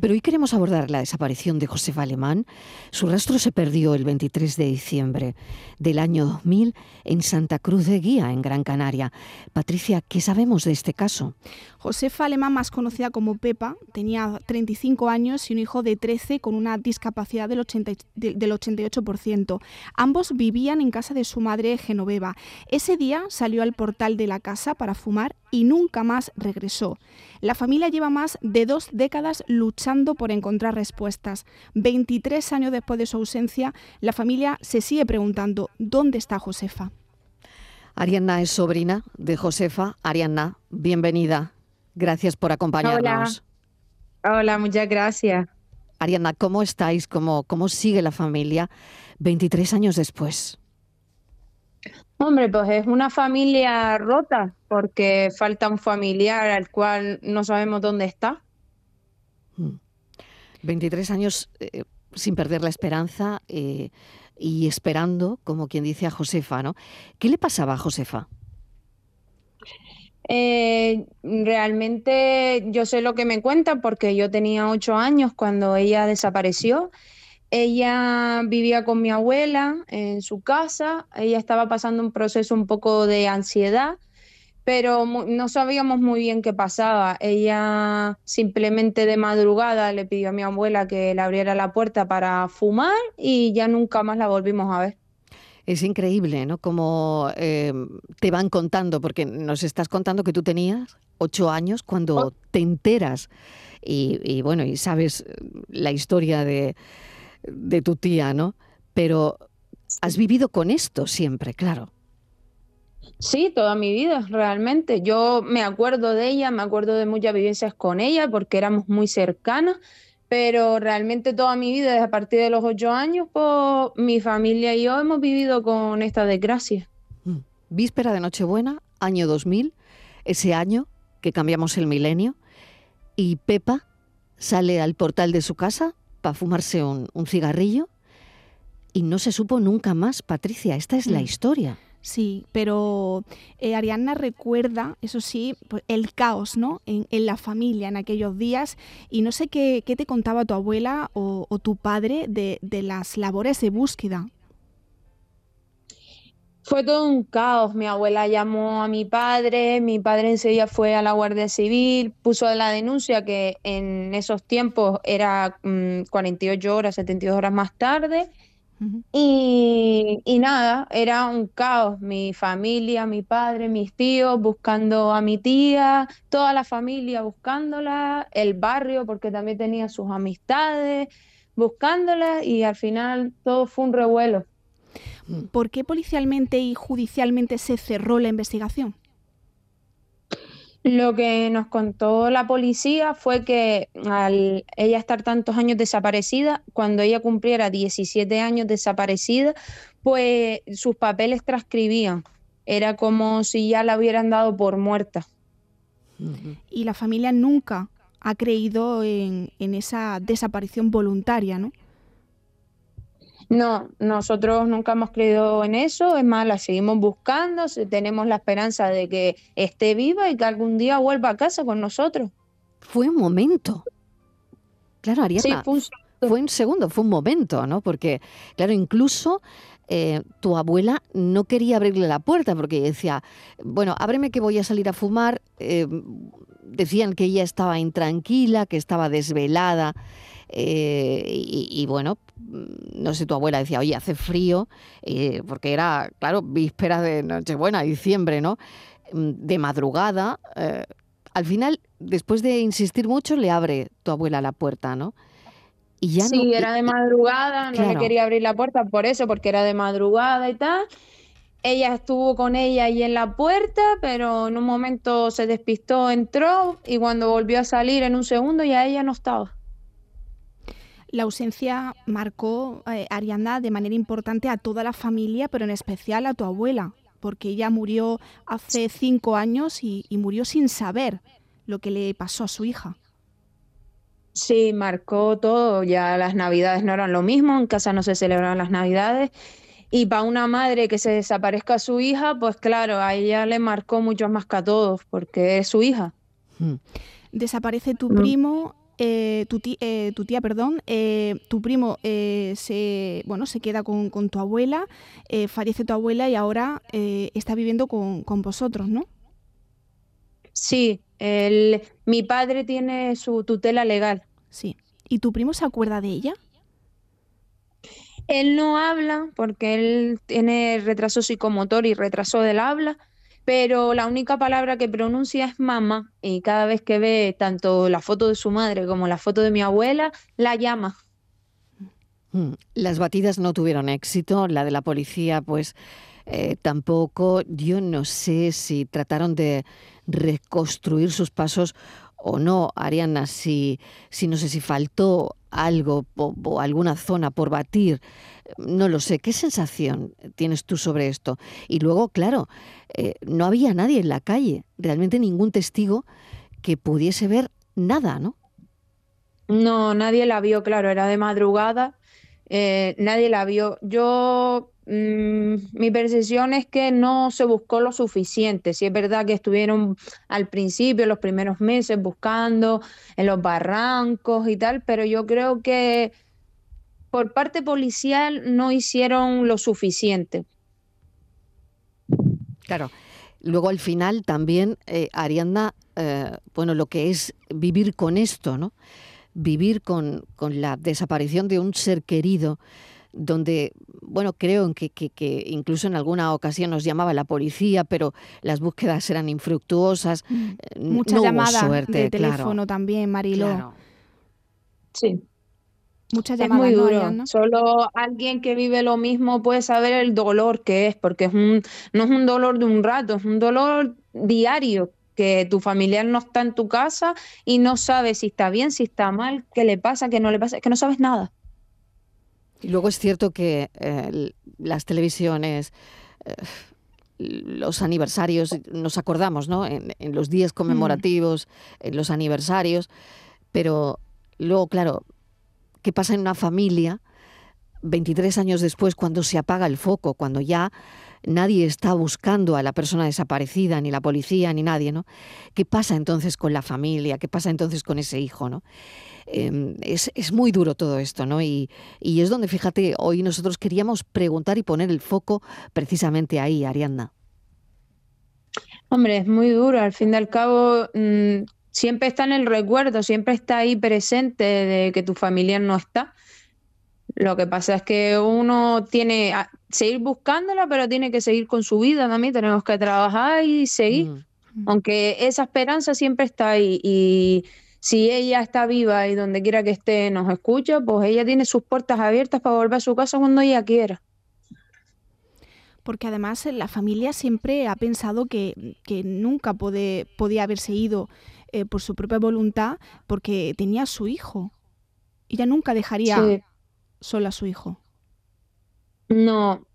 Pero hoy queremos abordar la desaparición de Josefa Alemán. Su rastro se perdió el 23 de diciembre del año 2000 en Santa Cruz de Guía, en Gran Canaria. Patricia, ¿qué sabemos de este caso? Josefa Alemán, más conocida como Pepa, tenía 35 años y un hijo de 13 con una discapacidad del, 88%. Ambos vivían en casa de su madre Genoveva. Ese día salió al portal de la casa para fumar y nunca más regresó. La familia lleva más de dos décadas luchando por encontrar respuestas. 23 años después de su ausencia, la familia se sigue preguntando ¿dónde está Josefa? Arianna es sobrina de Josefa. Arianna, bienvenida. Gracias por acompañarnos. Hola, muchas gracias. Arianna, ¿cómo estáis? ¿Cómo, ¿Cómo sigue la familia 23 años después? Hombre, pues es una familia rota porque falta un familiar al cual no sabemos dónde está. 23 hmm. años eh, sin perder la esperanza eh, y esperando, como quien dice a Josefa, ¿no? ¿Qué le pasaba a Josefa? Eh, realmente yo sé lo que me cuentan porque yo tenía ocho años cuando ella desapareció ella vivía con mi abuela en su casa, ella estaba pasando un proceso un poco de ansiedad, pero no sabíamos muy bien qué pasaba. Ella simplemente de madrugada le pidió a mi abuela que le abriera la puerta para fumar y ya nunca más la volvimos a ver. Es increíble, ¿no? Como eh, te van contando, porque nos estás contando que tú tenías ocho años cuando oh. te enteras y bueno, y sabes la historia de, de tu tía, ¿no? Pero has vivido con esto siempre, claro. Sí, toda mi vida, realmente. Yo me acuerdo de ella, me acuerdo de muchas vivencias con ella porque éramos muy cercanas, pero realmente toda mi vida, desde a partir de los ocho años, pues mi familia y yo hemos vivido con esta desgracia. Mm. Víspera de Nochebuena, año 2000, ese año que cambiamos el milenio, y Pepa sale al portal de su casa para fumarse un, cigarrillo y no se supo nunca más, Patricia. Esta es la mm. historia. Sí, pero eh, Arianna recuerda, eso sí, pues, el caos ¿no? En, la familia en aquellos días y no sé qué, te contaba tu abuela o, tu padre de, de, las labores de búsqueda. Fue todo un caos. Mi abuela llamó a mi padre, mi padre enseguida fue a la Guardia Civil, puso la denuncia que en esos tiempos era 48 mm, horas, 72 horas más tarde. y, y, nada, era un caos. Mi familia, mi padre, mis tíos buscando a mi tía, toda la familia buscándola, el barrio porque también tenía sus amistades buscándola y al final todo fue un revuelo. Mm. ¿Por qué policialmente y judicialmente se cerró la investigación? Lo que nos contó la policía fue que al ella estar tantos años desaparecida, cuando ella cumpliera 17 años desaparecida, pues sus papeles transcribían. Era como si ya la hubieran dado por muerta. Y la familia nunca ha creído en, en esa desaparición voluntaria, ¿no? No, nosotros nunca hemos creído en eso, es más, la seguimos buscando, tenemos la esperanza de que esté viva y que algún día vuelva a casa con nosotros. Fue un momento. Claro, Ariana. fue un... segundo, fue un momento, ¿no? Porque, claro, incluso eh, tu abuela no quería abrirle la puerta porque decía, bueno, ábreme que voy a salir a fumar. Eh, decían que ella estaba intranquila, que estaba desvelada. Eh, y, bueno, mm, no sé, tu abuela decía, oye, hace frío, eh, porque era, claro, víspera de Nochebuena, diciembre, ¿no? Mm, de madrugada. Eh, al final, después de insistir mucho, le abre tu abuela la puerta, ¿no? Y ya sí, era de madrugada, no le quería abrir la puerta por eso, porque era de madrugada y tal. Ella estuvo con ella ahí en la puerta, pero en un momento se despistó, entró y cuando volvió a salir en un segundo ya ella no estaba. La ausencia marcó, eh, Arianda, de manera importante a toda la familia, pero en especial a tu abuela, porque ella murió hace cinco años y, murió sin saber lo que le pasó a su hija. Sí, marcó todo. Ya las navidades no eran lo mismo, en casa no se celebraban las navidades. Y para una madre que se desaparezca a su hija, pues claro, a ella le marcó mucho más que a todos, porque es su hija. Hmm. Desaparece tu mm. primo eh, tu, tía, eh, tu, tía, perdón, eh, tu primo se, bueno, se queda con, tu abuela, fallece tu abuela y ahora está viviendo con, vosotros, ¿no? Sí, el, mi padre tiene su tutela legal. Sí. ¿Y tu primo se acuerda de ella? Él no habla porque él tiene retraso psicomotor y retraso del habla, pero la única palabra que pronuncia es mamá y cada vez que ve tanto la foto de su madre como la foto de mi abuela, la llama. Mm, las batidas no tuvieron éxito, la de la policía pues eh, tampoco. Yo no sé si trataron de reconstruir sus pasos o no, Ariana, si, si no sé si faltó algo o, alguna zona por batir, no lo sé. ¿Qué sensación tienes tú sobre esto? Y luego, claro, eh, no había nadie en la calle, realmente ningún testigo que pudiese ver nada, ¿no? No, nadie la vio, claro, era de madrugada, eh, nadie la vio. Yo Mm, mi percepción es que no se buscó lo suficiente. Si es verdad que estuvieron al principio, los primeros meses, buscando en los barrancos y tal, pero yo creo que por parte policial no hicieron lo suficiente. Claro. Luego al final también, eh, Arianda, eh, bueno, lo que es vivir con esto, ¿no? Vivir con, con la desaparición de un ser querido donde, bueno, creo que, que, incluso en alguna ocasión nos llamaba la policía, pero las búsquedas eran infructuosas. Mm. Eh, Muchas llamadas de teléfono también, Marilo. Sí. Muchas llamadas. Es muy duro. Solo alguien que vive lo mismo puede saber el dolor que es, porque es un, no es un dolor de un rato, es un dolor diario que tu familiar no está en tu casa y no sabe si está bien, si está mal, qué le pasa, qué no le pasa, que no sabes nada. Y luego es cierto que eh, las televisiones, eh, los aniversarios, nos acordamos, ¿no? En, los días conmemorativos, mm. en los aniversarios, pero luego, claro, ¿qué pasa en una familia 23 años después cuando se apaga el foco, cuando ya nadie está buscando a la persona desaparecida, ni la policía, ni nadie, ¿no? ¿Qué pasa entonces con la familia? ¿Qué pasa entonces con ese hijo, ¿no? Em, es, es, muy duro todo esto, ¿no? Y, y, es donde, fíjate, hoy nosotros queríamos preguntar y poner el foco precisamente ahí, Ariadna. Hombre, es muy duro. Al fin y al cabo, mm, siempre está en el recuerdo, siempre está ahí presente de que tu familia no está. Lo que pasa es que uno tiene que seguir buscándola, pero tiene que seguir con su vida también. Tenemos que trabajar y seguir. Mm. Aunque esa esperanza siempre está ahí. Y si ella está viva y donde quiera que esté nos escucha, pues ella tiene sus puertas abiertas para volver a su casa cuando ella quiera. Porque además la familia siempre ha pensado que, nunca podía haberse ido eh, por su propia voluntad porque tenía a su hijo. Ella nunca dejaría sola a su hijo. No,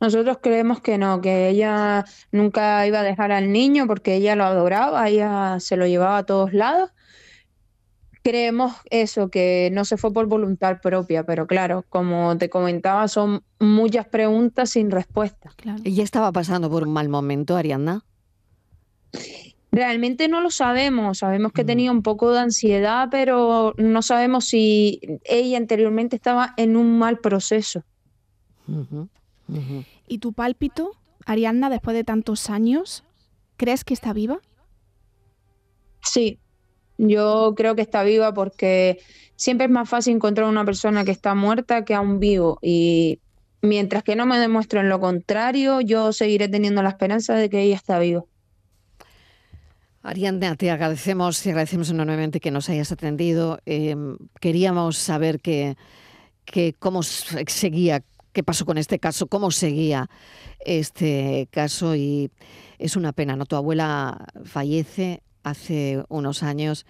nosotros creemos que no, que ella nunca iba a dejar al niño porque ella lo adoraba, ella se lo llevaba a todos lados creemos eso, que no se fue por voluntad propia, pero claro, como te comentaba, son muchas preguntas sin respuesta. Claro. ¿Ella estaba pasando por un mal momento, Ariadna? Realmente no lo sabemos, sabemos que mm. tenía un poco de ansiedad, pero no sabemos si ella anteriormente estaba en un mal proceso. ¿Y tu pálpito, Ariadna, después de tantos años, crees que está viva? Sí, yo creo que está viva porque siempre es más fácil encontrar una persona que está muerta que a un vivo. Y mientras que no me demuestren lo contrario, yo seguiré teniendo la esperanza de que ella está viva. Ariadna, te agradecemos y agradecemos enormemente que nos hayas atendido. Em, queríamos saber que, cómo seguía, qué pasó con este caso, cómo seguía este caso y es una pena, ¿no? Tu abuela fallece hace unos años,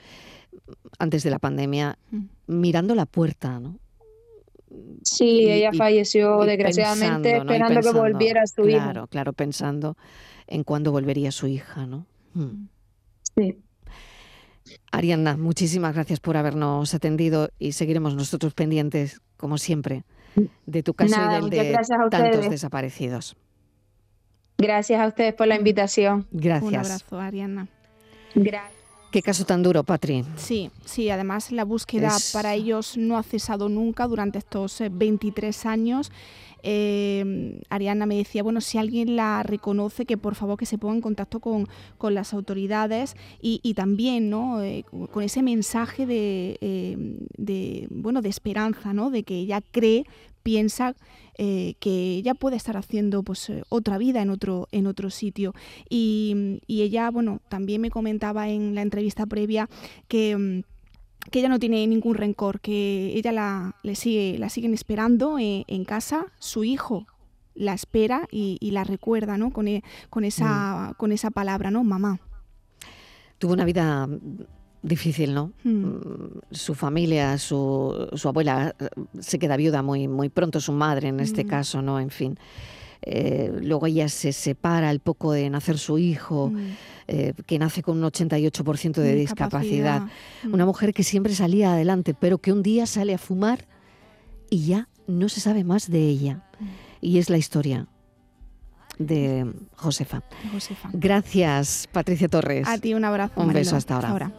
antes de la pandemia, mm. mirando la puerta, ¿no? Sí, ella falleció desgraciadamente esperando que volviera su hija. Claro, claro, pensando en cuándo volvería su hija, ¿no? Mm. Sí. Arianna, muchísimas gracias por habernos atendido y seguiremos nosotros pendientes, como siempre, de tu caso y del de tantos desaparecidos. Gracias a ustedes por la invitación. Gracias. Un abrazo, Arianna. Gracias. Qué caso tan duro, Patri. Sí, sí, además la búsqueda para ellos no ha cesado nunca durante estos 23 eh, años. Eh, Ariana me decía, bueno, si alguien la reconoce, que por favor que se ponga en contacto con, las autoridades y, también ¿no? Eh, con ese mensaje de, de, bueno, de esperanza, ¿no? de que ella cree, piensa eh, que ella puede estar haciendo pues eh, otra vida en otro, en otro sitio. Y, ella, bueno, también me comentaba en la entrevista previa que mm, que ella no tiene ningún rencor, que ella la, le sigue, la siguen esperando eh, en, casa, su hijo la espera y, la recuerda, ¿no? Con, con, esa, mm. con esa palabra, ¿no? Mamá. Tuvo una vida difícil, ¿no? Hmm. Mm, su familia, su, su, abuela eh, se queda viuda muy, muy pronto, su madre en este caso, ¿no? En fin. Eh, luego ella se separa al poco de nacer su hijo, hmm. eh, que nace con un 88% de discapacidad. Una mujer que siempre salía adelante, pero que un día sale a fumar y ya no se sabe más de ella. Y es la historia de Josefa. Josefa. Gracias, Patricia Torres. A ti un abrazo. Un beso hasta ahora.